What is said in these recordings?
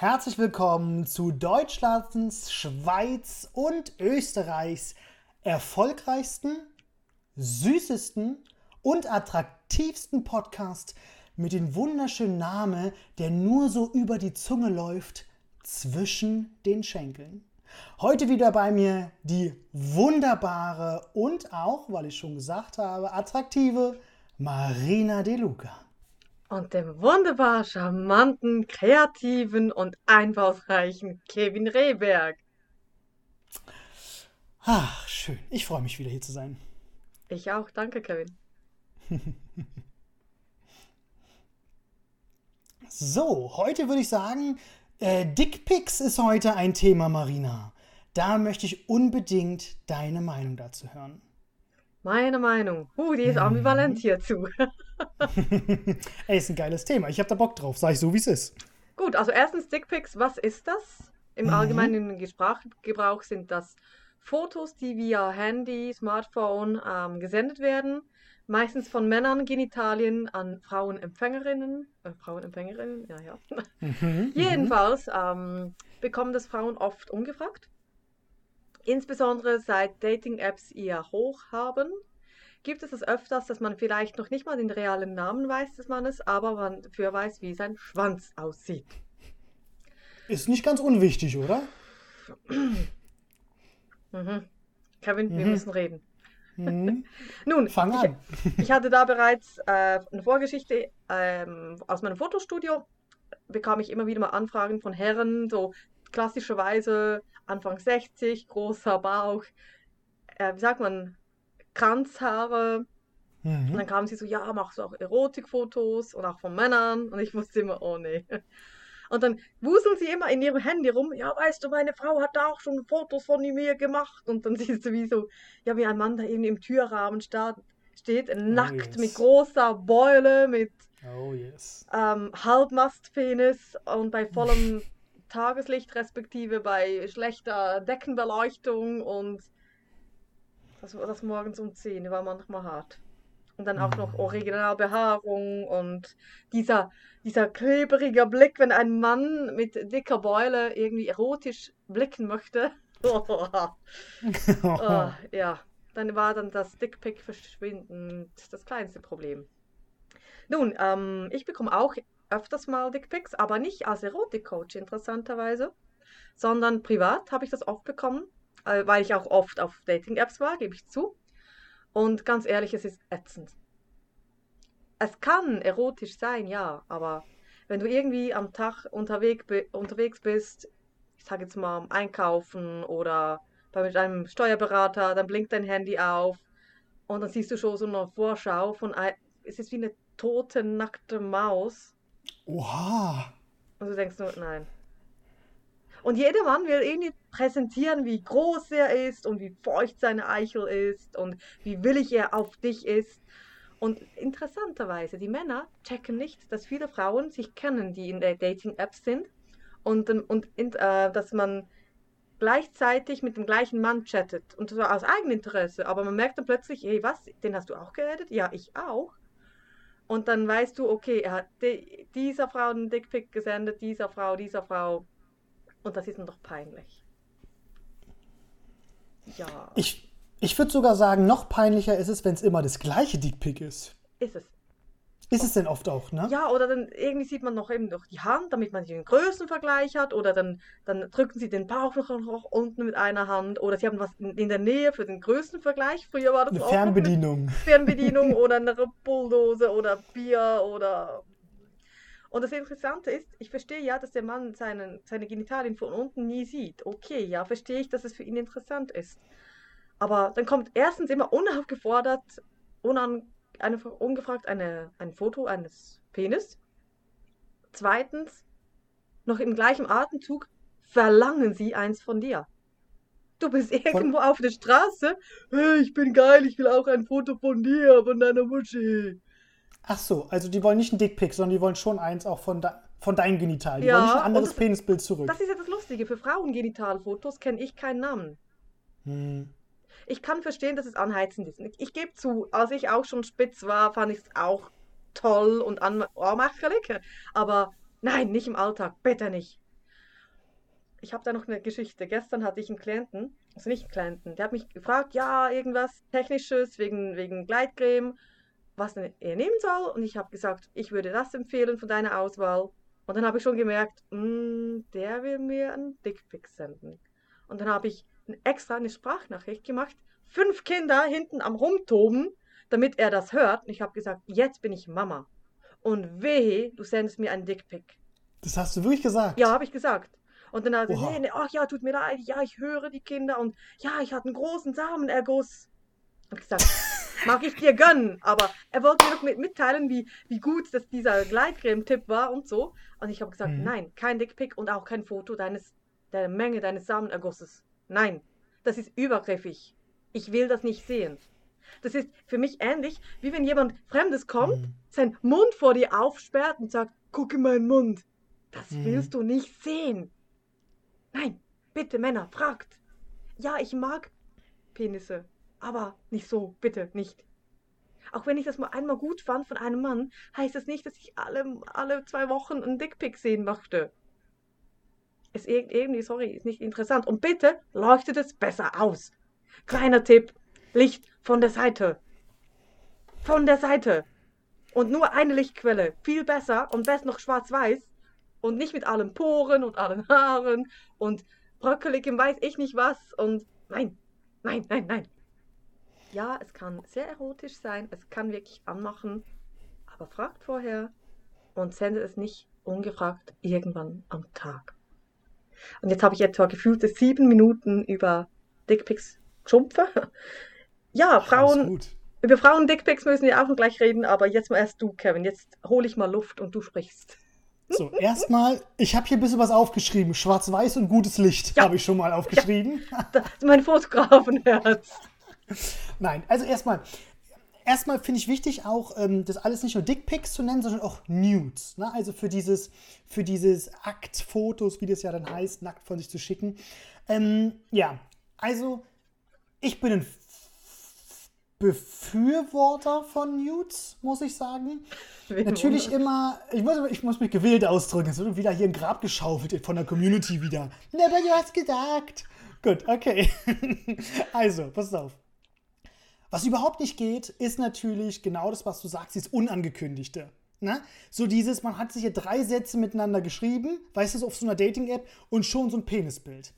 Herzlich willkommen zu Deutschlands, Schweiz und Österreichs erfolgreichsten, süßesten und attraktivsten Podcast mit dem wunderschönen Namen, der nur so über die Zunge läuft, zwischen den Schenkeln. Heute wieder bei mir die wunderbare und auch, weil ich schon gesagt habe, attraktive Marina De Luca. Und dem wunderbar charmanten, kreativen und einflussreichen Kevin Rehberg. Ach, schön. Ich freue mich wieder hier zu sein. Ich auch. Danke, Kevin. so, heute würde ich sagen, äh, Dickpics ist heute ein Thema, Marina. Da möchte ich unbedingt deine Meinung dazu hören. Meine Meinung. Uh, die ist ambivalent mhm. hierzu. Ey, ist ein geiles Thema. Ich habe da Bock drauf. Sag ich so, wie es ist. Gut, also erstens Dickpics. Was ist das? Im mhm. allgemeinen Sprachgebrauch sind das Fotos, die via Handy, Smartphone ähm, gesendet werden. Meistens von Männern Genitalien an Frauenempfängerinnen. Äh, Frauenempfängerinnen, ja, ja. Mhm, mhm, Jedenfalls ähm, bekommen das Frauen oft ungefragt. Insbesondere seit Dating-Apps ihr Hoch haben, gibt es es öfters, dass man vielleicht noch nicht mal den realen Namen weiß des Mannes, aber man dafür weiß, wie sein Schwanz aussieht. Ist nicht ganz unwichtig, oder? mhm. Kevin, mhm. wir müssen reden. Mhm. Nun, Fang an. Ich, ich hatte da bereits äh, eine Vorgeschichte ähm, aus meinem Fotostudio. Bekam ich immer wieder mal Anfragen von Herren, so klassischerweise Anfang 60, großer Bauch, äh, wie sagt man, Kranzhaare. Mhm. Und dann kamen sie so, ja, machst du auch Erotikfotos und auch von Männern? Und ich wusste immer, oh nee. Und dann wuseln sie immer in ihrem Handy rum, ja, weißt du, meine Frau hat da auch schon Fotos von mir gemacht. Und dann siehst du wie so, ja, wie ein Mann da eben im Türrahmen steht, steht oh, nackt yes. mit großer Beule, mit oh, yes. ähm, Halbmastpenis und bei vollem Tageslicht, respektive bei schlechter Deckenbeleuchtung und das, das morgens um 10 war manchmal hart. Und dann auch noch mhm. Originalbehaarung und dieser, dieser klebrige Blick, wenn ein Mann mit dicker Beule irgendwie erotisch blicken möchte. oh, ja, dann war dann das Dickpick verschwindend das kleinste Problem. Nun, ähm, ich bekomme auch öfters mal Dickpics, aber nicht als Erotikcoach interessanterweise, sondern privat habe ich das oft bekommen, äh, weil ich auch oft auf Dating-Apps war, gebe ich zu. Und ganz ehrlich, es ist ätzend. Es kann erotisch sein, ja, aber wenn du irgendwie am Tag unterwegs, unterwegs bist, ich sage jetzt mal einkaufen oder bei mit einem Steuerberater, dann blinkt dein Handy auf und dann siehst du schon so eine Vorschau von, es ist wie eine tote, nackte Maus Oha. Und du denkst nur, nein. Und jeder Mann will irgendwie präsentieren, wie groß er ist und wie feucht seine Eichel ist und wie willig er auf dich ist. Und interessanterweise, die Männer checken nicht, dass viele Frauen sich kennen, die in der Dating-App sind und, und äh, dass man gleichzeitig mit dem gleichen Mann chattet und zwar aus Eigeninteresse. Aber man merkt dann plötzlich, hey, was, den hast du auch geredet? Ja, ich auch. Und dann weißt du, okay, er hat dieser Frau einen Dickpick gesendet, dieser Frau, dieser Frau. Und das ist dann doch peinlich. Ja. Ich, ich würde sogar sagen, noch peinlicher ist es, wenn es immer das gleiche Dickpick ist. Ist es. Ist es denn oft auch, ne? Ja, oder dann irgendwie sieht man noch eben durch die Hand, damit man den Größenvergleich hat. Oder dann, dann drücken sie den Bauch noch unten mit einer Hand. Oder sie haben was in, in der Nähe für den Größenvergleich. Früher war das eine auch Fernbedienung. Fernbedienung oder eine Bulldose oder Bier oder. Und das Interessante ist, ich verstehe ja, dass der Mann seinen, seine Genitalien von unten nie sieht. Okay, ja, verstehe ich, dass es für ihn interessant ist. Aber dann kommt erstens immer unaufgefordert, unan eine, ungefragt eine, ein Foto eines Penis. Zweitens, noch im gleichen Atemzug verlangen sie eins von dir. Du bist irgendwo von... auf der Straße. Hey, ich bin geil, ich will auch ein Foto von dir, von deiner Muschi. Ach so, also die wollen nicht ein Dickpick, sondern die wollen schon eins auch von, de von deinen Genitalien. Die ja, wollen nicht ein anderes das, Penisbild zurück. Das ist ja das Lustige. Für Frauengenitalfotos kenne ich keinen Namen. Hm ich kann verstehen, dass es anheizend ist. Ich, ich gebe zu, als ich auch schon spitz war, fand ich es auch toll und anmacherlich. Aber nein, nicht im Alltag, bitte nicht. ich habe da noch eine Geschichte. Gestern hatte ich einen Klienten, also nicht einen Klienten, der hat mich gefragt, ja, irgendwas Technisches wegen, wegen Gleitcreme, was denn er nehmen soll. Und ich habe gesagt, ich würde das empfehlen von deiner Auswahl. Und dann habe ich schon gemerkt, mm, der will mir einen Dickpick senden. Und dann habe ich extra eine Sprachnachricht gemacht, fünf Kinder hinten am Rumtoben, damit er das hört. Und ich habe gesagt, jetzt bin ich Mama. Und wehe, du sendest mir einen Dickpick. Das hast du wirklich gesagt? Ja, habe ich gesagt. Und dann hat er gesagt, nee, nee, ach ja, tut mir leid, ja, ich höre die Kinder und ja, ich hatte einen großen Samenerguss. Hab ich gesagt, mag ich dir gönnen, aber er wollte mir noch mit, mitteilen, wie, wie gut das dieser Gleitcreme-Tipp war und so. Und ich habe gesagt, mhm. nein, kein Dickpick und auch kein Foto deines, der Menge deines Samenergusses. Nein, das ist übergriffig. Ich will das nicht sehen. Das ist für mich ähnlich, wie wenn jemand Fremdes kommt, mhm. seinen Mund vor dir aufsperrt und sagt, guck in meinen Mund. Das mhm. willst du nicht sehen. Nein, bitte Männer, fragt. Ja, ich mag Penisse, aber nicht so, bitte nicht. Auch wenn ich das mal einmal gut fand von einem Mann, heißt das nicht, dass ich alle, alle zwei Wochen einen Dickpick sehen möchte. Ist irgendwie, sorry, ist nicht interessant. Und bitte leuchtet es besser aus. Kleiner Tipp, Licht von der Seite. Von der Seite. Und nur eine Lichtquelle. Viel besser und best noch schwarz-weiß und nicht mit allen Poren und allen Haaren und bröckeligem weiß ich nicht was und nein, nein, nein, nein. Ja, es kann sehr erotisch sein, es kann wirklich anmachen, aber fragt vorher und sendet es nicht ungefragt irgendwann am Tag. Und jetzt habe ich etwa gefühlte sieben Minuten über Dickpics geschumpfe. Ja, Frauen, über Frauen Dickpics müssen wir auch noch gleich reden, aber jetzt mal erst du, Kevin. Jetzt hole ich mal Luft und du sprichst. So, erstmal, ich habe hier ein bisschen was aufgeschrieben. Schwarz-Weiß und gutes Licht ja. habe ich schon mal aufgeschrieben. Ja, das ist mein Fotografenherz. Nein, also erstmal, erstmal finde ich wichtig auch, ähm, das alles nicht nur Dickpics zu nennen, sondern auch Nudes. Ne? Also für dieses, für dieses Aktfotos, wie das ja dann heißt, nackt von sich zu schicken. Ähm, ja, also ich bin ein Befürworter von Nudes, muss ich sagen. Wie Natürlich immer, ich muss, ich muss mich gewählt ausdrücken, es wird wieder hier ein Grab geschaufelt von der Community wieder. Never you hast gesagt. Gut, okay. also, pass auf. Was überhaupt nicht geht, ist natürlich genau das, was du sagst, dieses Unangekündigte. Ne? So dieses, man hat sich hier drei Sätze miteinander geschrieben, weißt du, auf so einer Dating-App und schon so ein Penisbild.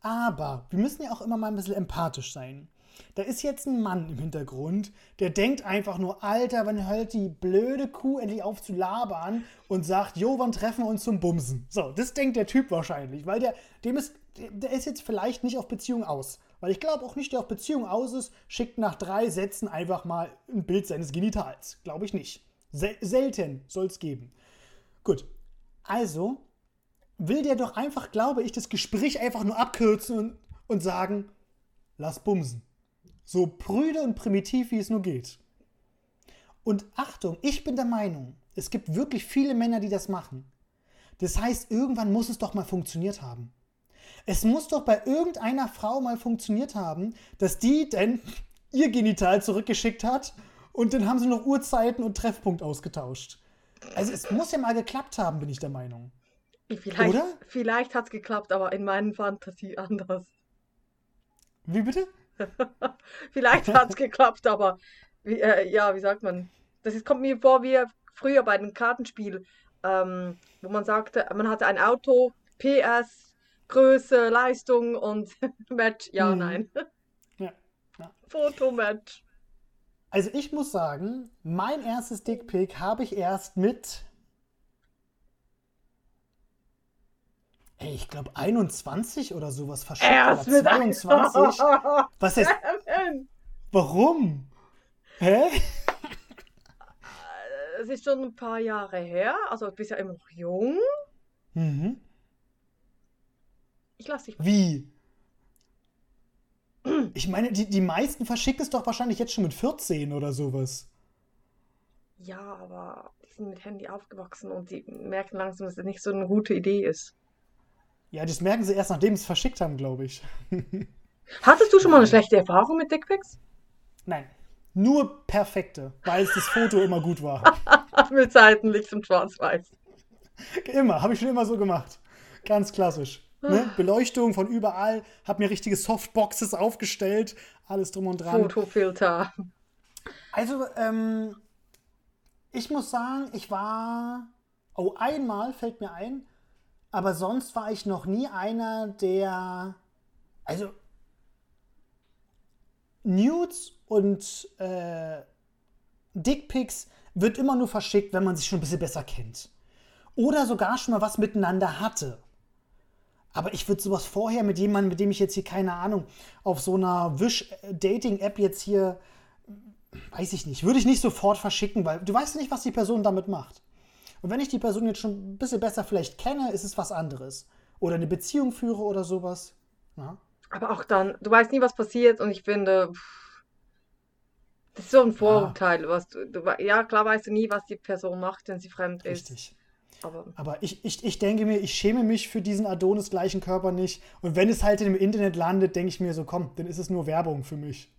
Aber wir müssen ja auch immer mal ein bisschen empathisch sein. Da ist jetzt ein Mann im Hintergrund, der denkt einfach nur, Alter, wann hört die blöde Kuh endlich auf zu labern und sagt, Jo, wann treffen wir uns zum Bumsen? So, das denkt der Typ wahrscheinlich, weil der, dem ist, der ist jetzt vielleicht nicht auf Beziehung aus. Weil ich glaube auch nicht, der auf Beziehung aus ist, schickt nach drei Sätzen einfach mal ein Bild seines Genitals. Glaube ich nicht. Sel selten soll es geben. Gut. Also will der doch einfach, glaube ich, das Gespräch einfach nur abkürzen und, und sagen, lass bumsen. So prüde und primitiv, wie es nur geht. Und Achtung, ich bin der Meinung, es gibt wirklich viele Männer, die das machen. Das heißt, irgendwann muss es doch mal funktioniert haben. Es muss doch bei irgendeiner Frau mal funktioniert haben, dass die denn ihr Genital zurückgeschickt hat und dann haben sie noch Uhrzeiten und Treffpunkt ausgetauscht. Also es muss ja mal geklappt haben, bin ich der Meinung. Vielleicht, Oder? Vielleicht hat es geklappt, aber in meinen Fantasie anders. Wie bitte? Vielleicht hat es geklappt, aber wie, äh, ja, wie sagt man? Das ist, kommt mir vor wie früher bei einem Kartenspiel, ähm, wo man sagte, man hatte ein Auto, PS, Größe, Leistung und Match, ja, hm. nein. Ja, ja. Fotomatch. Also ich muss sagen, mein erstes Dickpick habe ich erst mit Ey, ich glaube 21 oder sowas verschickt. Erst oder 22. Was ist. Warum? Hä? Es ist schon ein paar Jahre her. Also du bist ja immer noch jung. Mhm. Ich lasse dich. Wie? Ich meine, die, die meisten verschickt es doch wahrscheinlich jetzt schon mit 14 oder sowas. Ja, aber die sind mit Handy aufgewachsen und die merken langsam, dass das nicht so eine gute Idee ist. Ja, das merken sie erst, nachdem sie es verschickt haben, glaube ich. Hattest du schon mal eine schlechte Erfahrung mit Dickpics? Nein. Nur perfekte, weil es das Foto immer gut war. mit Seitenlicht und Schwarz-Weiß. Immer, habe ich schon immer so gemacht. Ganz klassisch. Ne? Beleuchtung von überall, habe mir richtige Softboxes aufgestellt, alles drum und dran. Fotofilter. Also, ähm, ich muss sagen, ich war. Oh, einmal fällt mir ein, aber sonst war ich noch nie einer, der. Also. Nudes und äh, Dickpics wird immer nur verschickt, wenn man sich schon ein bisschen besser kennt. Oder sogar schon mal was miteinander hatte. Aber ich würde sowas vorher mit jemandem, mit dem ich jetzt hier, keine Ahnung, auf so einer Wish-Dating-App jetzt hier, weiß ich nicht, würde ich nicht sofort verschicken, weil du weißt nicht, was die Person damit macht. Und wenn ich die Person jetzt schon ein bisschen besser vielleicht kenne, ist es was anderes. Oder eine Beziehung führe oder sowas. Ja. Aber auch dann, du weißt nie, was passiert und ich finde, das ist so ein Vorurteil. Ja. Was du, du, ja, klar weißt du nie, was die Person macht, wenn sie fremd ist. Richtig. Aber, Aber ich, ich, ich denke mir, ich schäme mich für diesen Adonis gleichen Körper nicht. Und wenn es halt im Internet landet, denke ich mir so, komm, dann ist es nur Werbung für mich.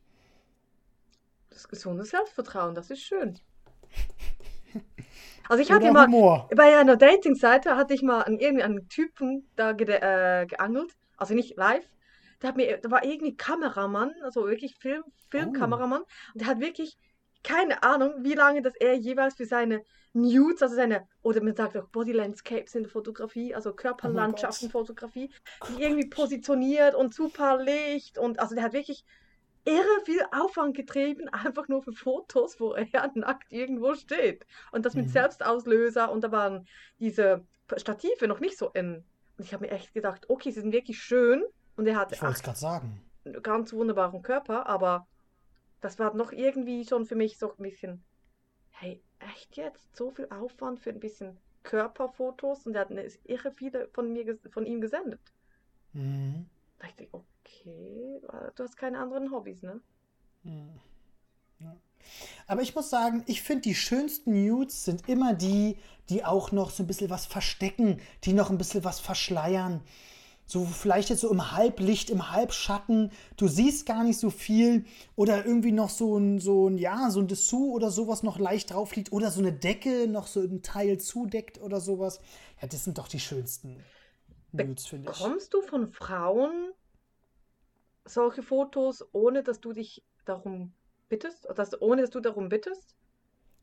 Das gesunde Selbstvertrauen, das ist schön. Also ich hatte mal, Humor. bei einer Dating-Seite hatte ich mal einen, irgendeinen Typen da ge äh, geangelt, also nicht live. Der, hat mir, der war irgendwie Kameramann, also wirklich Film, Filmkameramann. Oh. Und der hat wirklich keine Ahnung, wie lange das er jeweils für seine Nudes, also seine, oder man sagt auch Body Landscapes in der Fotografie, also Körperlandschaftenfotografie, oh irgendwie positioniert und super Licht und also der hat wirklich irre viel Aufwand getrieben, einfach nur für Fotos, wo er nackt irgendwo steht. Und das mit mhm. Selbstauslöser und da waren diese Stative noch nicht so in. Und ich habe mir echt gedacht, okay, sie sind wirklich schön und er hat ich wollte es gerade sagen. einen ganz wunderbaren Körper, aber das war noch irgendwie schon für mich so ein bisschen, hey, echt jetzt? So viel Aufwand für ein bisschen Körperfotos und er hat eine irre viele von mir von ihm gesendet. Mhm. Da dachte ich, okay, du hast keine anderen Hobbys, ne? Mhm. Ja. Aber ich muss sagen, ich finde, die schönsten Nudes sind immer die, die auch noch so ein bisschen was verstecken, die noch ein bisschen was verschleiern so vielleicht jetzt so im Halblicht, im Halbschatten, du siehst gar nicht so viel oder irgendwie noch so ein, so ein, ja, so ein Dessous oder sowas noch leicht drauf liegt oder so eine Decke noch so ein Teil zudeckt oder sowas. Ja, das sind doch die schönsten Nudes, finde ich. Bekommst du von Frauen solche Fotos, ohne dass du dich darum bittest? Dass, ohne dass du darum bittest?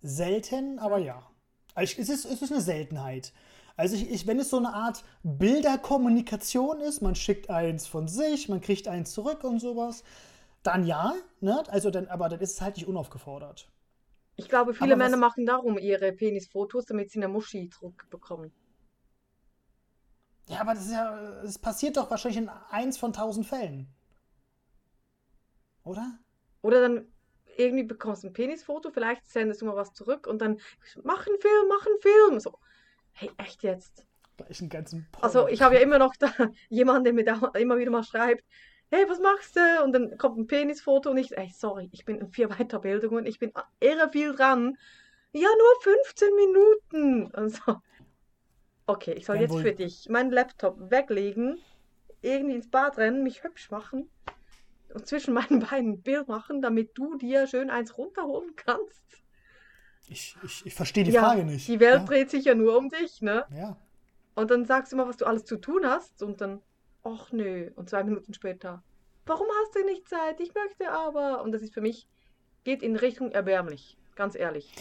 Selten, aber ja. Also es, ist, es ist eine Seltenheit. Also ich, ich, wenn es so eine Art Bilderkommunikation ist, man schickt eins von sich, man kriegt eins zurück und sowas, dann ja, ne? Also dann, aber dann ist es halt nicht unaufgefordert. Ich glaube, viele aber Männer machen darum ihre Penisfotos, damit sie eine Muschi zurückbekommen. Ja, aber das ist ja, es passiert doch wahrscheinlich in eins von tausend Fällen. Oder? Oder dann irgendwie bekommst du ein Penisfoto, vielleicht sendest du mal was zurück und dann mach einen Film, mach einen Film. So, hey, echt jetzt? Gleich einen ganzen Porno. Also ich habe ja immer noch da jemanden, der mir da immer wieder mal schreibt, hey, was machst du? Und dann kommt ein Penisfoto und ich, ey, sorry, ich bin in vier Weiterbildungen, ich bin irre viel dran. Ja, nur 15 Minuten. Und so. Okay, ich soll ja, jetzt wohl. für dich meinen Laptop weglegen, irgendwie ins Bad rennen, mich hübsch machen und zwischen meinen Beinen ein Bild machen, damit du dir schön eins runterholen kannst. Ich, ich, ich verstehe die ja, Frage nicht. Die Welt ja. dreht sich ja nur um dich, ne? Ja. Und dann sagst du immer, was du alles zu tun hast und dann, ach nö. Und zwei Minuten später, warum hast du nicht Zeit? Ich möchte aber. Und das ist für mich, geht in Richtung erbärmlich, ganz ehrlich.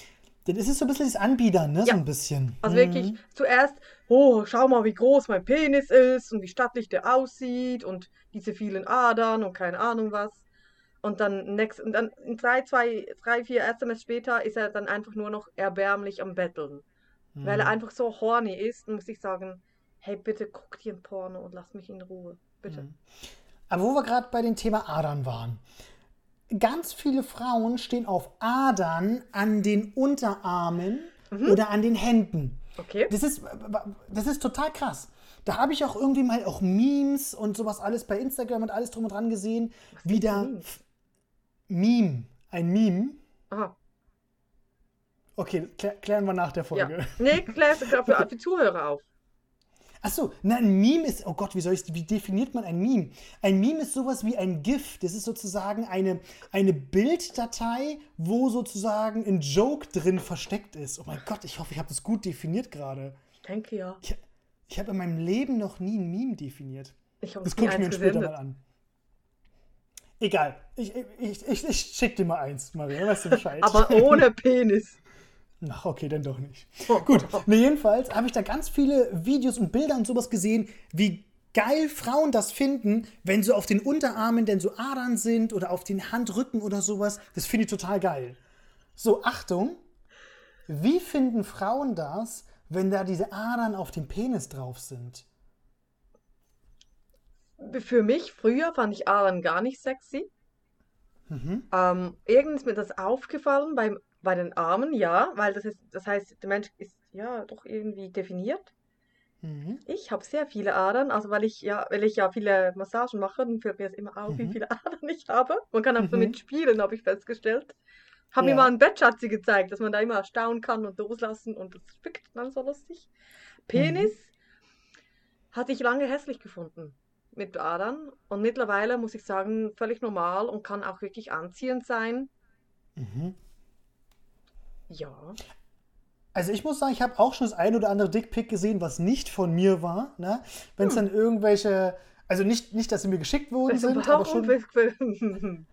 Dann ist es so ein bisschen das Anbiedern, ne? Ja. So ein bisschen. Also mhm. wirklich zuerst, oh, schau mal, wie groß mein Penis ist und wie stattlich der aussieht und diese vielen Adern und keine Ahnung was. Und dann, next, und dann drei, zwei, drei, vier SMS später ist er dann einfach nur noch erbärmlich am Betteln. Mhm. Weil er einfach so horny ist, muss ich sagen, hey, bitte guck dir ein Porno und lass mich in Ruhe. Bitte. Mhm. Aber wo wir gerade bei dem Thema Adern waren. Ganz viele Frauen stehen auf Adern an den Unterarmen mhm. oder an den Händen. Okay. Das ist, das ist total krass. Da habe ich auch irgendwie mal auch Memes und sowas alles bei Instagram und alles drum und dran gesehen, wie da Meme. Ein Meme. Aha. Okay, klär, klären wir nach der Folge. Ja. Nee, klär es für die Zuhörer auf. Achso, na, ein Meme ist, oh Gott, wie soll ich, wie definiert man ein Meme? Ein Meme ist sowas wie ein GIF. Das ist sozusagen eine, eine Bilddatei, wo sozusagen ein Joke drin versteckt ist. Oh mein Gott, ich hoffe, ich habe das gut definiert gerade. Ich denke ja. ja. Ich habe in meinem Leben noch nie ein Meme definiert. Ich Das gucke ich mir später mal an. Egal. Ich, ich, ich, ich schick dir mal eins, Maria. Weißt du Bescheid? Aber ohne Penis. Ach, okay, dann doch nicht. Gut, ne, jedenfalls habe ich da ganz viele Videos und Bilder und sowas gesehen, wie geil Frauen das finden, wenn so auf den Unterarmen denn so Adern sind oder auf den Handrücken oder sowas. Das finde ich total geil. So, Achtung. Wie finden Frauen das, wenn da diese Adern auf dem Penis drauf sind? Für mich, früher fand ich Adern gar nicht sexy. Mhm. Ähm, irgendwann ist mir das aufgefallen beim, bei den Armen, ja, weil das ist, das heißt, der Mensch ist ja doch irgendwie definiert. Mhm. Ich habe sehr viele Adern, also weil ich ja, weil ich ja viele Massagen mache, dann fällt mir das immer auf, wie Mhm. viele Adern ich habe. Man kann auch Mhm. damit spielen, habe ich festgestellt. Haben mir Ja. mal ein Bettschatzi gezeigt, dass man da immer staunen kann und loslassen und das spickt dann so lustig. Penis hatte ich lange hässlich gefunden mit Adern und mittlerweile muss ich sagen, völlig normal und kann auch wirklich anziehend sein. Mhm. Ja. Also ich muss sagen, ich habe auch schon das ein oder andere Dickpick gesehen, was nicht von mir war. Ne? Wenn es Hm. dann irgendwelche, also nicht, nicht, dass sie mir geschickt worden Also sind, aber schon,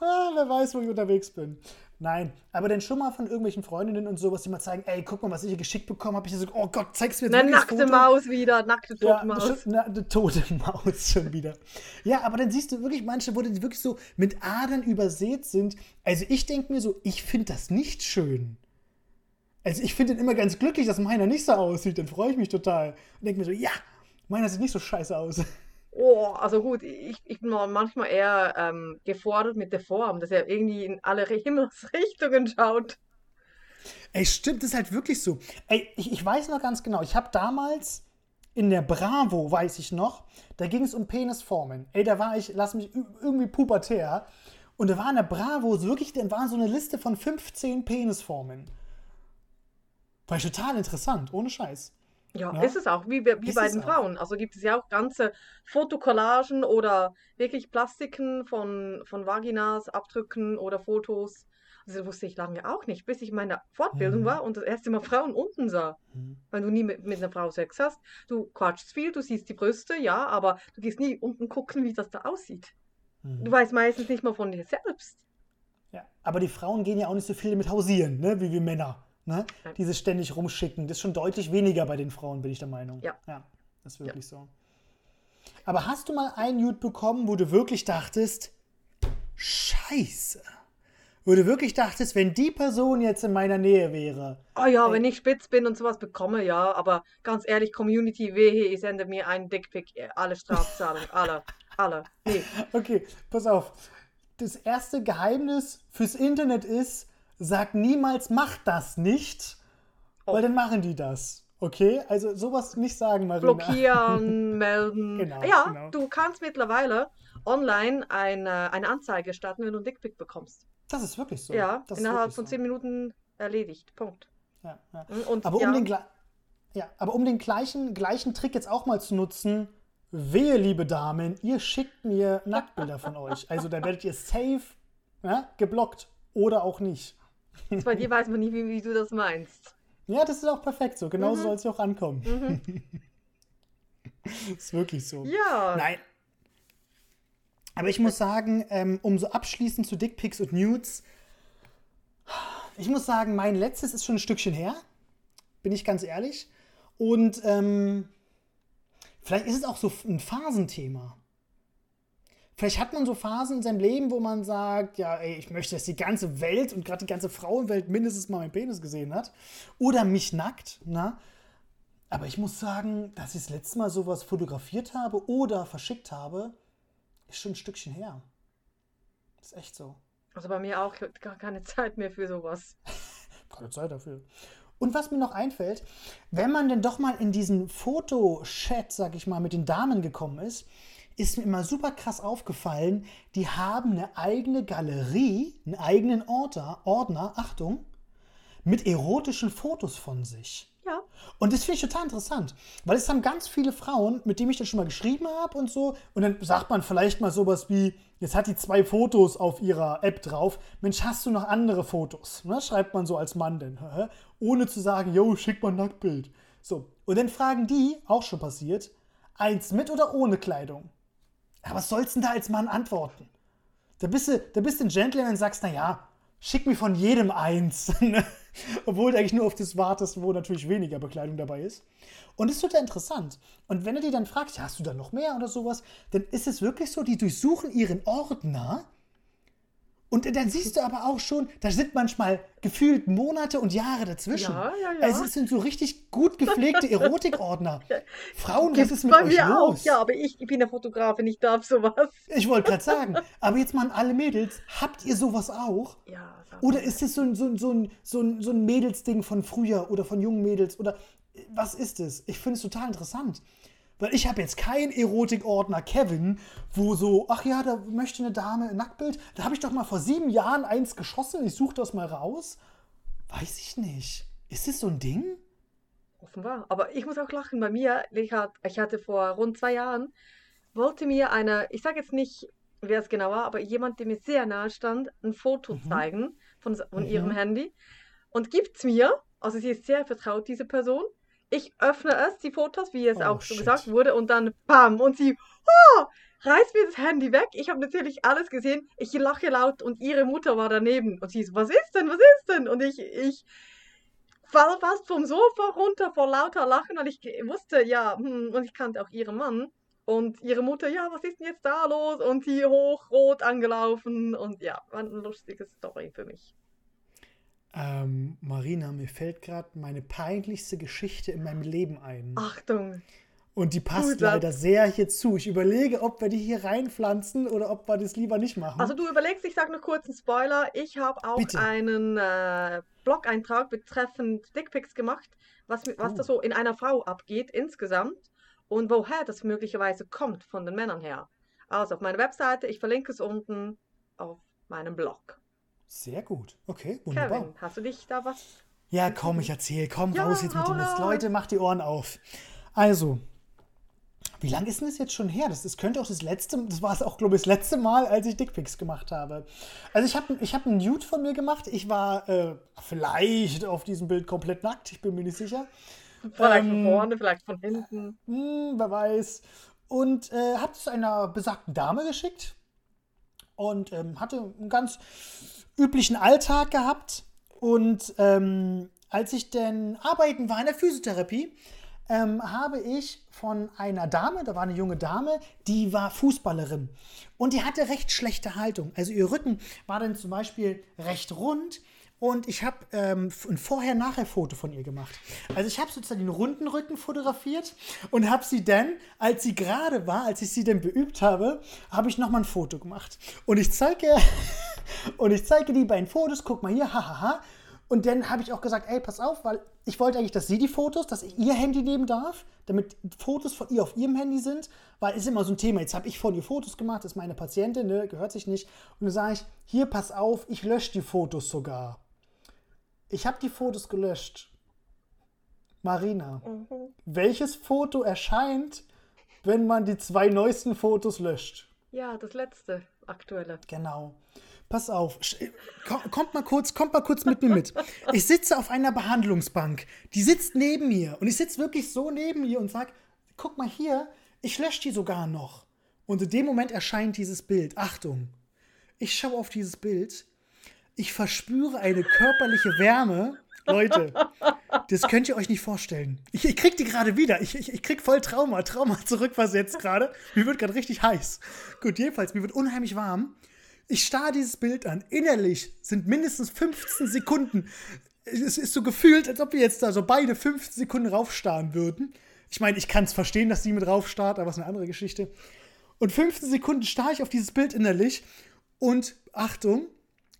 ah, wer weiß, wo ich unterwegs bin. Nein, aber dann schon mal von irgendwelchen Freundinnen und sowas, die mal zeigen, ey, guck mal, was ich hier geschickt bekommen habe. Ich so, oh Gott, zeig's mir jetzt Eine nackte Foto. Maus wieder, nackte tote Ja, Maus. schon, na, eine tote Maus schon wieder. Ja, aber dann siehst du wirklich manche, wo die wirklich so mit Adern übersät sind. Also ich denke mir so, ich finde das nicht schön. Also ich finde den immer ganz glücklich, dass meiner nicht so aussieht. Dann freue ich mich total. Und denke mir so, ja, meiner sieht nicht so scheiße aus. Oh, also gut, ich, ich bin mal manchmal eher ähm, gefordert mit der Form, dass er irgendwie in alle Himmelsrichtungen schaut. Ey, stimmt, das ist halt wirklich so. Ey, ich, ich weiß noch ganz genau, ich habe damals in der Bravo, weiß ich noch, da ging es um Penisformen. Ey, da war ich, lass mich irgendwie pubertär. Und da war in der Bravo so wirklich, da war so eine Liste von 15 Penisformen. War total interessant, ohne Scheiß. Ja, Ja. ist es auch, wie, bei- wie Ist bei den auch. Frauen. Also gibt es ja auch ganze Fotokollagen oder wirklich Plastiken von, von Vaginas, Abdrücken oder Fotos. Also das wusste ich lange auch nicht, bis ich in meiner Fortbildung Mhm. war und das erste Mal Frauen unten sah. Mhm. Wenn du nie mit, mit einer Frau Sex hast, du quatschst viel, du siehst die Brüste, ja, aber du gehst nie unten gucken, wie das da aussieht. Mhm. Du weißt meistens nicht mal von dir selbst. Ja, aber die Frauen gehen ja auch nicht so viel mit hausieren, ne, wie wir Männer. Ne? Nein. Diese ständig rumschicken. Das ist schon deutlich weniger bei den Frauen, bin ich der Meinung. Ja. Ja, das ist wirklich so. Aber hast du mal einen Nude bekommen, wo du wirklich dachtest, Scheiße. Wo du wirklich dachtest, wenn die Person jetzt in meiner Nähe wäre. Oh ja, Ey. wenn ich spitz bin und sowas bekomme, ja, aber ganz ehrlich, Community, wehe, ihr sendet mir einen Dickpick, äh, alle Strafzahlungen, alle, alle. Nee, Okay, pass auf. Das erste Geheimnis fürs Internet ist, sag niemals, mach das nicht, Oh. weil dann machen die das. Okay? Also sowas nicht sagen, Marina. blockieren, melden. Genau, ja, genau. du kannst mittlerweile online eine, eine Anzeige starten, wenn du einen Dickpick bekommst. Das ist wirklich so. Ja, das ist innerhalb von so. 10 Minuten erledigt. Punkt. Ja, ja. Und Aber, ja, um den, ja, aber um den gleichen, gleichen Trick jetzt auch mal zu nutzen, wehe, liebe Damen, ihr schickt mir Nacktbilder von euch. Also da werdet ihr safe ja, geblockt oder auch nicht. Bei dir weiß man nie, wie, wie du das meinst. Ja, das ist auch perfekt so. Genauso Mhm. soll es ja auch ankommen. Mhm. ist wirklich so. Ja, Nein. Aber ich muss sagen, ähm, um so abschließend zu Dickpics und Nudes, ich muss sagen, mein letztes ist schon ein Stückchen her, bin ich ganz ehrlich. Und ähm, vielleicht ist es auch so ein Phasenthema. Vielleicht hat man so Phasen in seinem Leben, wo man sagt, ja, ey, ich möchte, dass die ganze Welt und gerade die ganze Frauenwelt mindestens mal meinen Penis gesehen hat. Oder mich nackt, na? Aber ich muss sagen, dass ich das letzte Mal sowas fotografiert habe oder verschickt habe, ist schon ein Stückchen her. Ist echt so. also bei mir auch gar keine Zeit mehr für sowas. Keine Zeit dafür. Und was mir noch einfällt, wenn man denn doch mal in diesen Fotochat, sag ich mal, mit den Damen gekommen ist, ist mir immer super krass aufgefallen, die haben eine eigene Galerie, einen eigenen Ordner, Ordner, Achtung, mit erotischen Fotos von sich. Ja, Und das finde ich total interessant, weil es haben ganz viele Frauen, mit denen ich dann schon mal geschrieben habe und so. Und dann sagt man vielleicht mal sowas wie, jetzt hat die zwei Fotos auf ihrer App drauf. Mensch, hast du noch andere Fotos? Ne? Schreibt man so als Mann denn, ohne zu sagen, yo, schick mal ein Nacktbild. So, Und dann fragen die, auch schon passiert, eins mit oder ohne Kleidung. Aber was sollst du denn da als Mann antworten? Da bist du, da bist du ein Gentleman und sagst, naja, schick mir von jedem eins. Ne? Obwohl du eigentlich nur auf das wartest, wo natürlich weniger Bekleidung dabei ist. Und das ist total interessant. Und wenn du die dann fragst, hast du da noch mehr oder sowas, dann ist es wirklich so, die durchsuchen ihren Ordner und dann siehst du aber auch schon, da sind manchmal gefühlt Monate und Jahre dazwischen. Ja, ja, ja. Also es sind so richtig gut gepflegte Erotikordner. Frauen, Gibt's was ist mit bei euch mir los? auch. Ja, aber ich, ich bin der Fotografin, ich darf sowas. Ich wollte gerade sagen, aber jetzt mal an alle Mädels, habt ihr sowas auch? Ja, Oder ist es so ein, so ein, so ein, so ein, so ein Mädelsding von früher oder von jungen Mädels? Oder was ist es? Ich finde es total interessant. Weil ich habe jetzt keinen Erotikordner Kevin, wo so, ach ja, da möchte eine Dame ein Nacktbild. Da habe ich doch mal vor sieben Jahren eins geschossen. Ich suche das mal raus. Weiß ich nicht. Ist das so ein Ding? Offenbar. Aber ich muss auch lachen. Bei mir, ich, hat, ich hatte vor rund zwei Jahren, wollte mir eine, ich sage jetzt nicht, wer es genau war, aber jemand, der mir sehr nahe stand, ein Foto zeigen von, von Mhm. ihrem Handy und gibt es mir. Also sie ist sehr vertraut, diese Person. Ich öffne es, die Fotos, wie es Oh, auch schon shit. gesagt wurde, und dann bam, und sie oh, reißt mir das Handy weg. Ich habe natürlich alles gesehen. Ich lache laut und ihre Mutter war daneben. Und sie so, was ist denn, was ist denn? Und ich, ich fall fast vom Sofa runter vor lauter Lachen, weil ich wusste, ja, hm, und ich kannte auch ihren Mann. Und ihre Mutter, ja, was ist denn jetzt da los? Und sie hochrot angelaufen. Und ja, war eine lustige Story für mich. Ähm, Marina, mir fällt gerade meine peinlichste Geschichte in meinem Leben ein. Achtung. Und die passt leider sehr hierzu. Ich überlege, ob wir die hier reinpflanzen oder ob wir das lieber nicht machen. Also du überlegst, ich sage noch kurz einen Spoiler. Ich habe auch Bitte. einen äh, Blog-Eintrag betreffend Dickpics gemacht, was, was Oh. da so in einer Frau abgeht insgesamt und woher das möglicherweise kommt von den Männern her. Also auf meiner Webseite, ich verlinke es unten auf meinem Blog. Sehr gut. Okay, wunderbar. Kevin, hast du dich da was? Ja, komm, ich erzähl. Komm Ja, raus jetzt mit dem Mist. Leute, macht die Ohren auf. Also, wie lange ist denn das jetzt schon her? Das, das könnte auch das letzte, das war es auch, glaube ich, das letzte Mal, als ich Dickpics gemacht habe. Also ich habe ich hab einen Nude von mir gemacht. Ich war äh, vielleicht auf diesem Bild komplett nackt, ich bin mir nicht sicher. Vielleicht Ähm, von vorne, vielleicht von hinten. Hm, wer weiß. Und äh, habe es einer besagten Dame geschickt und ähm, hatte einen ganz üblichen Alltag gehabt. Und ähm, als ich dann arbeiten war in der Physiotherapie, ähm, habe ich von einer Dame, da war eine junge Dame, die war Fußballerin und die hatte recht schlechte Haltung. Also ihr Rücken war dann zum Beispiel recht rund und ich habe ähm, ein Vorher-Nachher-Foto von ihr gemacht. Also ich habe sozusagen den runden Rücken fotografiert und habe sie dann, als sie gerade war, als ich sie dann beübt habe, habe ich nochmal ein Foto gemacht. Und ich zeige, und ich zeige die beiden Fotos, guck mal hier, hahaha. Und dann habe ich auch gesagt, ey, pass auf, weil ich wollte eigentlich, dass sie die Fotos, dass ich ihr Handy nehmen darf, damit Fotos von ihr auf ihrem Handy sind, weil ist immer so ein Thema. Jetzt habe ich von ihr Fotos gemacht, das ist meine Patientin, ne, gehört sich nicht. Und dann sage ich, hier, pass auf, ich lösche die Fotos sogar. Ich habe die Fotos gelöscht. Marina, Mhm. welches Foto erscheint, wenn man die zwei neuesten Fotos löscht? Ja, das letzte aktuelle. Genau. Pass auf, ko- kommt mal kurz, kommt mal kurz mit mir mit. Ich sitze auf einer Behandlungsbank. Die sitzt neben mir und ich sitze wirklich so neben ihr und sag, guck mal hier, ich lösche die sogar noch. Und in dem Moment erscheint dieses Bild. Achtung. Ich schaue auf dieses Bild. Ich verspüre eine körperliche Wärme. Leute, das könnt ihr euch nicht vorstellen. Ich, ich krieg die gerade wieder. Ich, ich, ich krieg voll Trauma, Trauma zurückversetzt gerade. Mir wird gerade richtig heiß. Gut, jedenfalls, mir wird unheimlich warm. Ich starre dieses Bild an. Innerlich sind mindestens 15 Sekunden. Es ist so gefühlt, als ob wir jetzt da so beide 15 Sekunden raufstarren würden. Ich meine, ich kann es verstehen, dass sie mit raufstarrt, aber es ist eine andere Geschichte. Und 15 Sekunden starre ich auf dieses Bild innerlich. Und Achtung,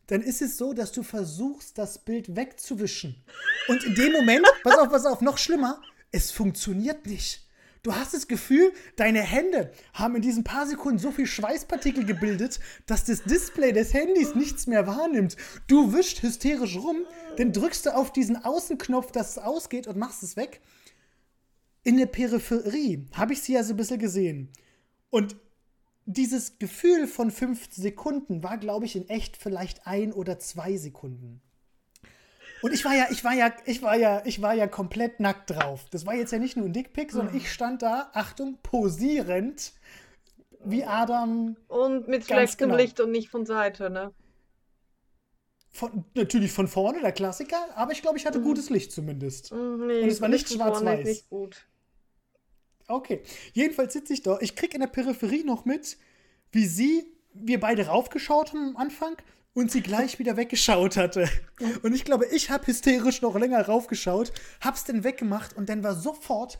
dann ist es so, dass du versuchst, das Bild wegzuwischen. Und in dem Moment, pass auf, pass auf, noch schlimmer, es funktioniert nicht. Du hast das Gefühl, deine Hände haben in diesen paar Sekunden so viel Schweißpartikel gebildet, dass das Display des Handys nichts mehr wahrnimmt. Du wischst hysterisch rum, dann drückst du auf diesen Außenknopf, dass es ausgeht und machst es weg. In der Peripherie habe ich sie ja so ein bisschen gesehen. Und dieses Gefühl von 15 Sekunden war, glaube ich, in echt vielleicht ein oder zwei Sekunden. Und ich war ja, ich war ja, ich war ja, ich war ja komplett nackt drauf. Das war jetzt ja nicht nur ein Dickpick, sondern ich stand da, Achtung, posierend, wie Adam. Und mit schlechtem genau. Licht und nicht von Seite, ne? Von, natürlich von vorne, der Klassiker, aber ich glaube, ich hatte Mhm. gutes Licht zumindest. Mm, Nee, Und es war nicht schwarz-weiß. nicht gut. Okay. Jedenfalls sitze ich da. Ich krieg in der Peripherie noch mit, wie sie, wir beide raufgeschaut haben am Anfang und sie gleich wieder weggeschaut hatte. Und ich glaube, ich habe hysterisch noch länger raufgeschaut, hab's dann weggemacht und dann war sofort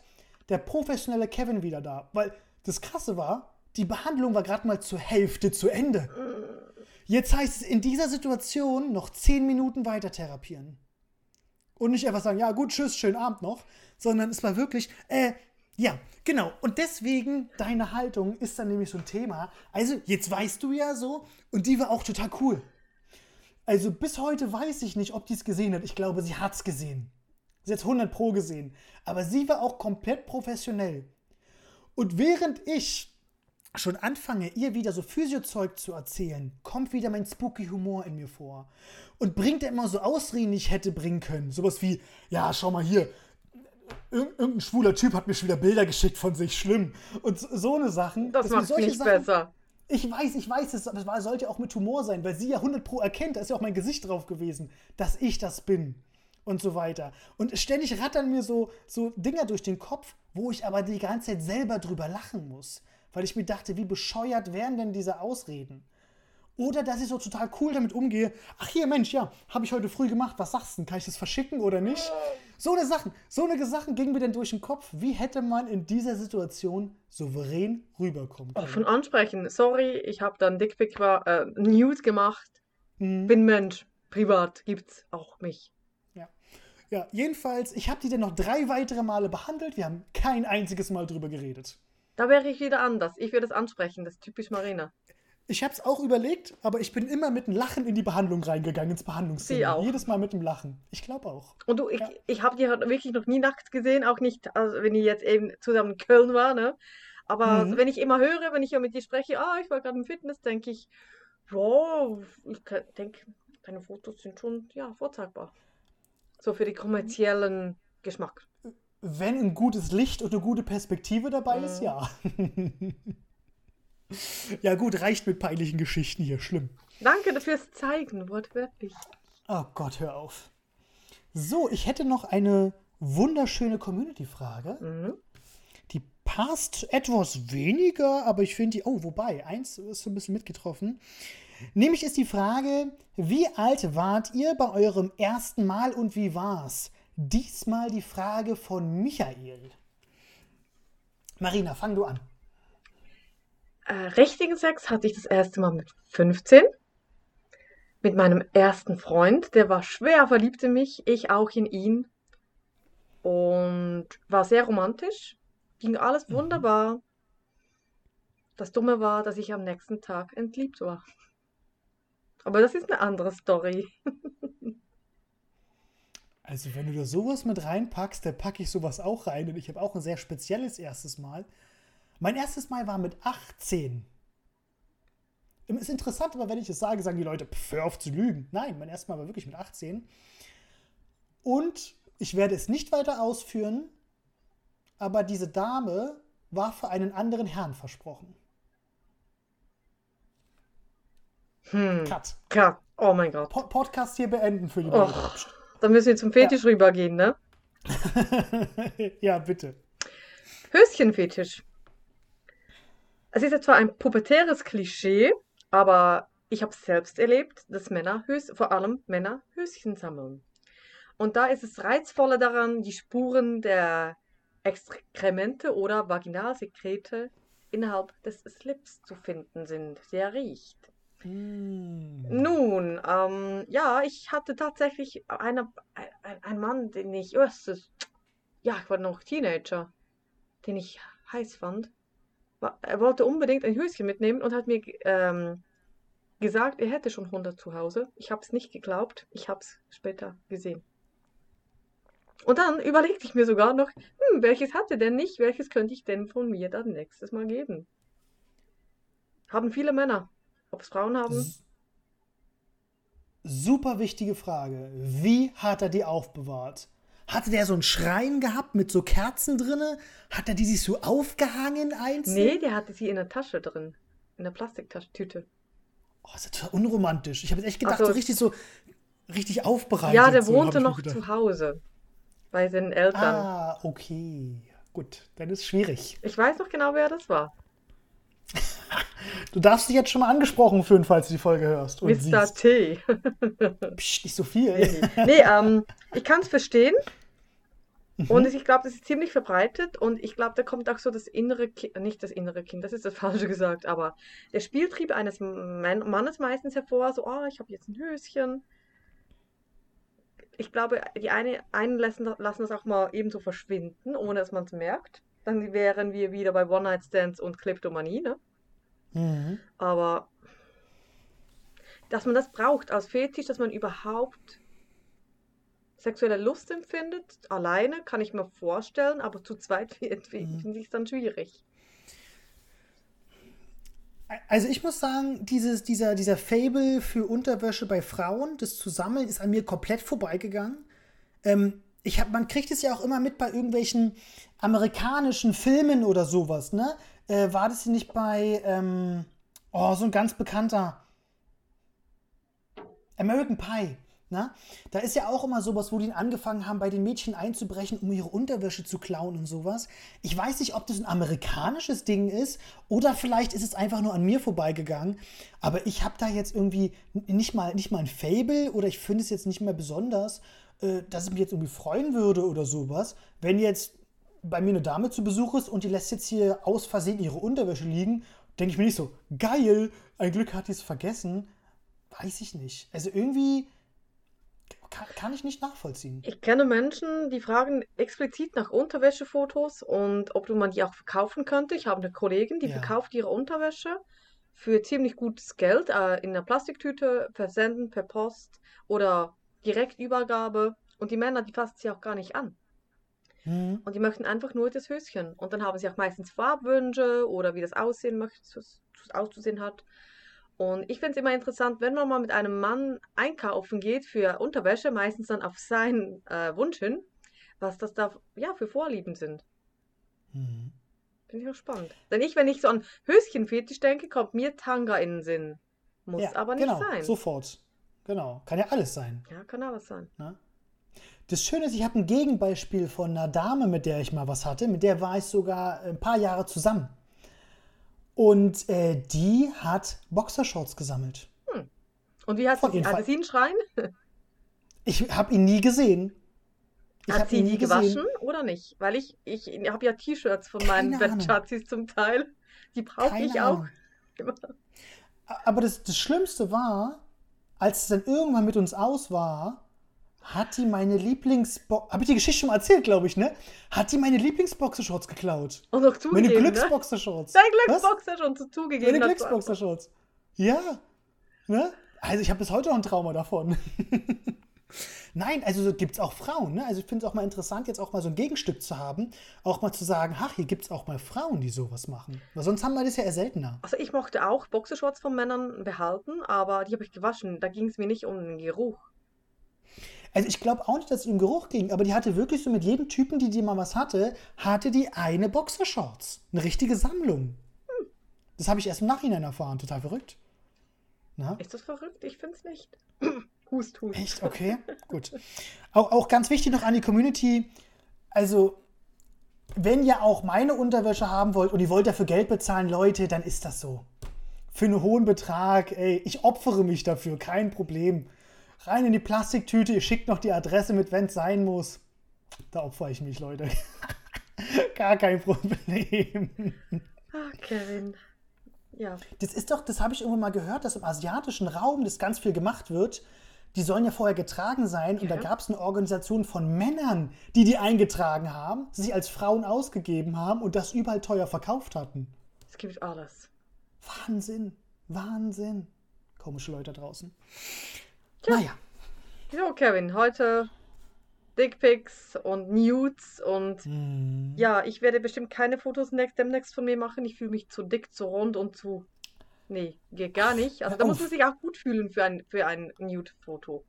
der professionelle Kevin wieder da. Weil das Krasse war, die Behandlung war gerade mal zur Hälfte zu Ende. Jetzt heißt es in dieser Situation noch 10 Minuten weiter therapieren. Und nicht einfach sagen, ja gut, tschüss, schönen Abend noch, sondern es war wirklich, äh, ja, genau. Und deswegen, deine Haltung ist dann nämlich so ein Thema. Also, jetzt weißt du ja so, und die war auch total cool. Also, bis heute weiß ich nicht, ob die es gesehen hat. Ich glaube, sie hat es gesehen. Sie hat 100 Pro gesehen. Aber sie war auch komplett professionell. Und während ich schon anfange, ihr wieder so Physiozeug zu erzählen, kommt wieder mein spooky Humor in mir vor. Und bringt er immer so Ausreden, die ich hätte bringen können. Sowas wie, ja, schau mal hier, irgendein schwuler Typ hat mir schon wieder Bilder geschickt von sich, schlimm. Und so, eine Sachen. Das macht nicht Sachen- besser. Ich weiß, ich weiß, es es war- sollte auch mit Humor sein, weil sie ja 100 Pro erkennt, da ist ja auch mein Gesicht drauf gewesen, dass ich das bin und so weiter. Und ständig rattern mir so, so Dinger durch den Kopf, wo ich aber die ganze Zeit selber drüber lachen muss. Weil ich mir dachte, wie bescheuert wären denn diese Ausreden? Oder dass ich so total cool damit umgehe. Ach hier, Mensch, ja, habe ich heute früh gemacht. Was sagst du? denn? Kann ich das verschicken oder nicht? So eine Sachen, so eine Sachen gingen mir dann durch den Kopf. Wie hätte man in dieser Situation souverän rüberkommen können? Offen ansprechen. Sorry, ich habe dann Dickpic war, äh, News gemacht. Mhm. Bin Mensch. Privat gibt's auch mich. Ja, jedenfalls, ich habe die dann noch drei weitere Male behandelt. Wir haben kein einziges Mal drüber geredet. Da wäre ich wieder anders. Ich würde es ansprechen. Das ist typisch Marina. Ich habe es auch überlegt, aber ich bin immer mit einem Lachen in die Behandlung reingegangen, ins Behandlungszimmer. auch. Jedes Mal mit einem Lachen. Ich glaube auch. Und du, ich, Ja. ich habe die halt wirklich noch nie nackt gesehen, auch nicht, also wenn ich jetzt eben zusammen in Köln war, ne? Aber Mhm. wenn ich immer höre, wenn ich ja mit dir spreche, ah, ich war gerade im Fitness, denke ich, wow, ich denke, deine Fotos sind schon, ja, vorzeigbar. So für die kommerziellen Geschmack. Wenn ein gutes Licht und eine gute Perspektive dabei ist, Mhm. ja. ja, gut, reicht mit peinlichen Geschichten hier. Schlimm. Danke fürs Zeigen, wortwörtlich. Oh Gott, hör auf. So, ich hätte noch eine wunderschöne Community-Frage. Mhm. Die passt etwas weniger, aber ich finde die. Oh, wobei, eins ist so ein bisschen mitgetroffen. Nämlich ist die Frage: Wie alt wart ihr bei eurem ersten Mal und wie war's? Diesmal die Frage von Michael. Marina, fang du an. Äh, richtigen Sex hatte ich das erste Mal mit 15. Mit meinem ersten Freund. Der war schwer verliebt in mich, ich auch in ihn. Und war sehr romantisch. Ging alles Mhm. wunderbar. Das Dumme war, dass ich am nächsten Tag entliebt war. Aber das ist eine andere Story. Also, wenn du da sowas mit reinpackst, dann packe ich sowas auch rein. Und ich habe auch ein sehr spezielles erstes Mal. Mein erstes Mal war mit 18. Ist interessant, aber wenn ich es sage, sagen die Leute, pff, hör auf zu lügen. Nein, mein erstes Mal war wirklich mit 18. Und ich werde es nicht weiter ausführen, aber diese Dame war für einen anderen Herrn versprochen. Hm. Cut. Ja, oh mein Gott. Po Podcast hier beenden für die Och. Leute. Dann müssen wir zum Fetisch rübergehen, ne? ja, bitte. Höschenfetisch. Es ist ja zwar ein pubertäres Klischee, aber ich habe selbst erlebt, dass Männer, vor allem Männer, Höschen sammeln. Und da ist es reizvoller daran, die Spuren der Exkremente oder Vaginalsekrete innerhalb des Slips zu finden sind, der riecht. Mm. Nun, ähm, ja, ich hatte tatsächlich eine, ein, ein Mann, den ich erstes, ja, ich war noch Teenager, den ich heiß fand. Er wollte unbedingt ein Höschen mitnehmen und hat mir ähm, gesagt, er hätte schon 100 zu Hause. Ich habe es nicht geglaubt, ich habe es später gesehen. Und dann überlegte ich mir sogar noch, hm, welches hat er denn nicht? Welches könnte ich denn von mir dann nächstes Mal geben? Haben viele Männer. Ob es Frauen haben? Super wichtige Frage. Wie hat er die aufbewahrt? Hatte der so einen Schrein gehabt mit so Kerzen drinne? Hat er die sich so aufgehangen einzeln? Nee, der hatte sie in der Tasche drin. In der Plastiktüte. Oh, das ist total unromantisch. Ich habe jetzt echt gedacht, Ach so. so richtig so richtig aufbereitet. Ja, der so, wohnte noch zu Hause. Bei seinen Eltern. Ah, okay. Gut, dann ist schwierig. Ich weiß noch genau, wer das war. Du darfst dich jetzt schon mal angesprochen fühlen, falls du die Folge hörst. Und Mr. siehst. T. Psst, nicht so viel. nee, ähm, ich kann es verstehen. Mhm. Und ich glaube, das ist ziemlich verbreitet und ich glaube, da kommt auch so das innere Kind, nicht das innere Kind, das ist das Falsche gesagt, aber der Spieltrieb eines Man- Mannes meistens hervor, so, oh, ich habe jetzt ein Höschen. Ich glaube, die eine, einen lassen, lassen das auch mal ebenso verschwinden, ohne dass man es merkt. Dann wären wir wieder bei One-Night-Stands und Kleptomanie, ne? Mhm. Aber dass man das braucht als Fetisch, dass man überhaupt sexuelle Lust empfindet, alleine kann ich mir vorstellen, aber zu zweit finde ich es dann schwierig. Also ich muss sagen, dieses, dieser, dieser Fable für Unterwäsche bei Frauen, das zu sammeln, ist an mir komplett vorbeigegangen. Ähm, ich hab, man kriegt es ja auch immer mit bei irgendwelchen amerikanischen Filmen oder sowas, ne? Äh, war das hier nicht bei, ähm, oh, so ein ganz bekannter American Pie, ne? Da ist ja auch immer sowas, wo die angefangen haben, bei den Mädchen einzubrechen, um ihre Unterwäsche zu klauen und sowas. Ich weiß nicht, ob das ein amerikanisches Ding ist oder vielleicht ist es einfach nur an mir vorbeigegangen. Aber ich habe da jetzt irgendwie nicht mal, nicht mal ein Fable oder ich finde es jetzt nicht mehr besonders, äh, dass ich mich jetzt irgendwie freuen würde oder sowas, wenn jetzt bei mir eine Dame zu Besuch ist und die lässt jetzt hier aus Versehen ihre Unterwäsche liegen, denke ich mir nicht so, geil, ein Glück hat die es vergessen. Weiß ich nicht. Also irgendwie kann, kann ich nicht nachvollziehen. Ich kenne Menschen, die fragen explizit nach Unterwäschefotos und ob man die auch verkaufen könnte. Ich habe eine Kollegin, die Ja. verkauft ihre Unterwäsche für ziemlich gutes Geld äh, in einer Plastiktüte, versenden per Post oder Direktübergabe. Und die Männer, die fassen sie auch gar nicht an. Hm. Und die möchten einfach nur das Höschen. Und dann haben sie auch meistens Farbwünsche oder wie das aussehen möchte, auszusehen hat. Und ich finde es immer interessant, wenn man mal mit einem Mann einkaufen geht für Unterwäsche, meistens dann auf seinen äh, Wunsch hin, was das da ja, für Vorlieben sind. Hm. Finde ich auch spannend. Denn ich, wenn ich so an Höschenfetisch denke, kommt mir Tanga in den Sinn. Muss Ja, aber nicht genau, sein. sofort. Genau, kann ja alles sein. Ja, kann alles sein. Ne? Das Schöne ist, ich habe ein Gegenbeispiel von einer Dame, mit der ich mal was hatte. Mit der war ich sogar ein paar Jahre zusammen. Und äh, die hat Boxershorts gesammelt. Und wie hat Von hatte Fall. sie einen Schrein? Ich habe ihn nie gesehen. Ich Hat sie ihn nie gesehen. gewaschen oder nicht? Weil ich, ich habe ja T-Shirts von meinen Keine Ahnung. Bettchatzis zum Teil. Die brauche ich auch. Immer. Aber das, das Schlimmste war, als es dann irgendwann mit uns aus war, hat die meine Lieblingsbox. Habe ich die Geschichte schon mal erzählt, glaube ich, ne? Hat die meine Lieblingsboxershorts geklaut. Und noch Meine zugegeben, ne? Glücksboxershorts. Dein Was? Glücksboxer schon zu zugegeben. Meine Glücksboxershorts. Ja. Ne? Also ich habe bis heute noch ein Trauma davon. Nein, also so gibt es auch Frauen. Ne? Also ich finde es auch mal interessant, jetzt auch mal so ein Gegenstück zu haben. Auch mal zu sagen, ach, hier gibt es auch mal Frauen, die sowas machen. Weil sonst haben wir das ja eher seltener. Also ich mochte auch Boxershorts von Männern behalten, aber die habe ich gewaschen. Da ging es mir nicht um den Geruch. Also ich glaube auch nicht, dass es um Geruch ging, aber die hatte wirklich so mit jedem Typen, die die mal was hatte, hatte die eine Boxershorts. Eine richtige Sammlung. Das habe ich erst im Nachhinein erfahren. Total verrückt. Na? Ist das verrückt? Ich finde es nicht. hust, hust. Echt? Okay, gut. Auch, auch ganz wichtig noch an die Community. Also, wenn ihr auch meine Unterwäsche haben wollt und ihr wollt dafür Geld bezahlen, Leute, dann ist das so. Für einen hohen Betrag, ey, ich opfere mich dafür, kein Problem. Rein in die Plastiktüte, ihr schickt noch die Adresse mit, wenn es sein muss. Da opfere ich mich, Leute. Gar kein Problem. Ah, Kevin. Ja. Das ist doch, das habe ich irgendwann mal gehört, dass im asiatischen Raum das ganz viel gemacht wird. Die sollen ja vorher getragen sein und da gab es eine Organisation von Männern, die die eingetragen haben, sich als Frauen ausgegeben haben und das überall teuer verkauft hatten. Es gibt alles. Wahnsinn, Wahnsinn. Komische Leute da draußen. Naja, So, Kevin, heute Dickpics und Nudes und hm, ja, ich werde bestimmt keine Fotos next, demnächst von mir machen. Ich fühle mich zu dick, zu rund und zu nee, geht gar nicht. Also da muss man sich auch gut fühlen für ein, für ein Nude-Foto.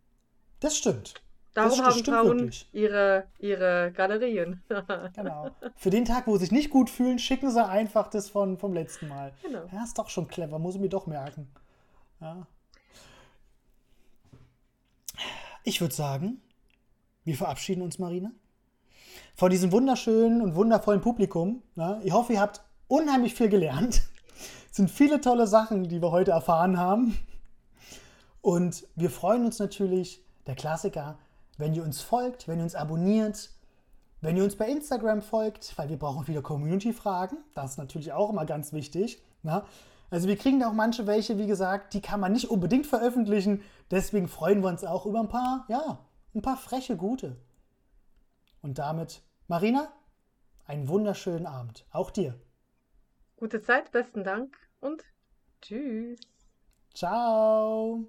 Das stimmt. Darum das haben Frauen wirklich. ihre, ihre Galerien. Genau. Für den Tag, wo sie sich nicht gut fühlen, schicken sie einfach das von, vom letzten Mal. Genau. Ja, ist doch schon clever, muss ich mir doch merken. Ja. Ich würde sagen, wir verabschieden uns, Marina, vor diesem wunderschönen und wundervollen Publikum. Ja. Ich hoffe, ihr habt unheimlich viel gelernt. Es sind viele tolle Sachen, die wir heute erfahren haben. Und wir freuen uns natürlich, der Klassiker, wenn ihr uns folgt, wenn ihr uns abonniert, wenn ihr uns bei Instagram folgt, weil wir brauchen wieder Community-Fragen. Das ist natürlich auch immer ganz wichtig. Na? Also wir kriegen da auch manche welche, wie gesagt, die kann man nicht unbedingt veröffentlichen. Deswegen freuen wir uns auch über ein paar, ja, ein paar freche Gute. Und damit, Marina, einen wunderschönen Abend. Auch dir. Gute Zeit, besten Dank und tschüss. Ciao.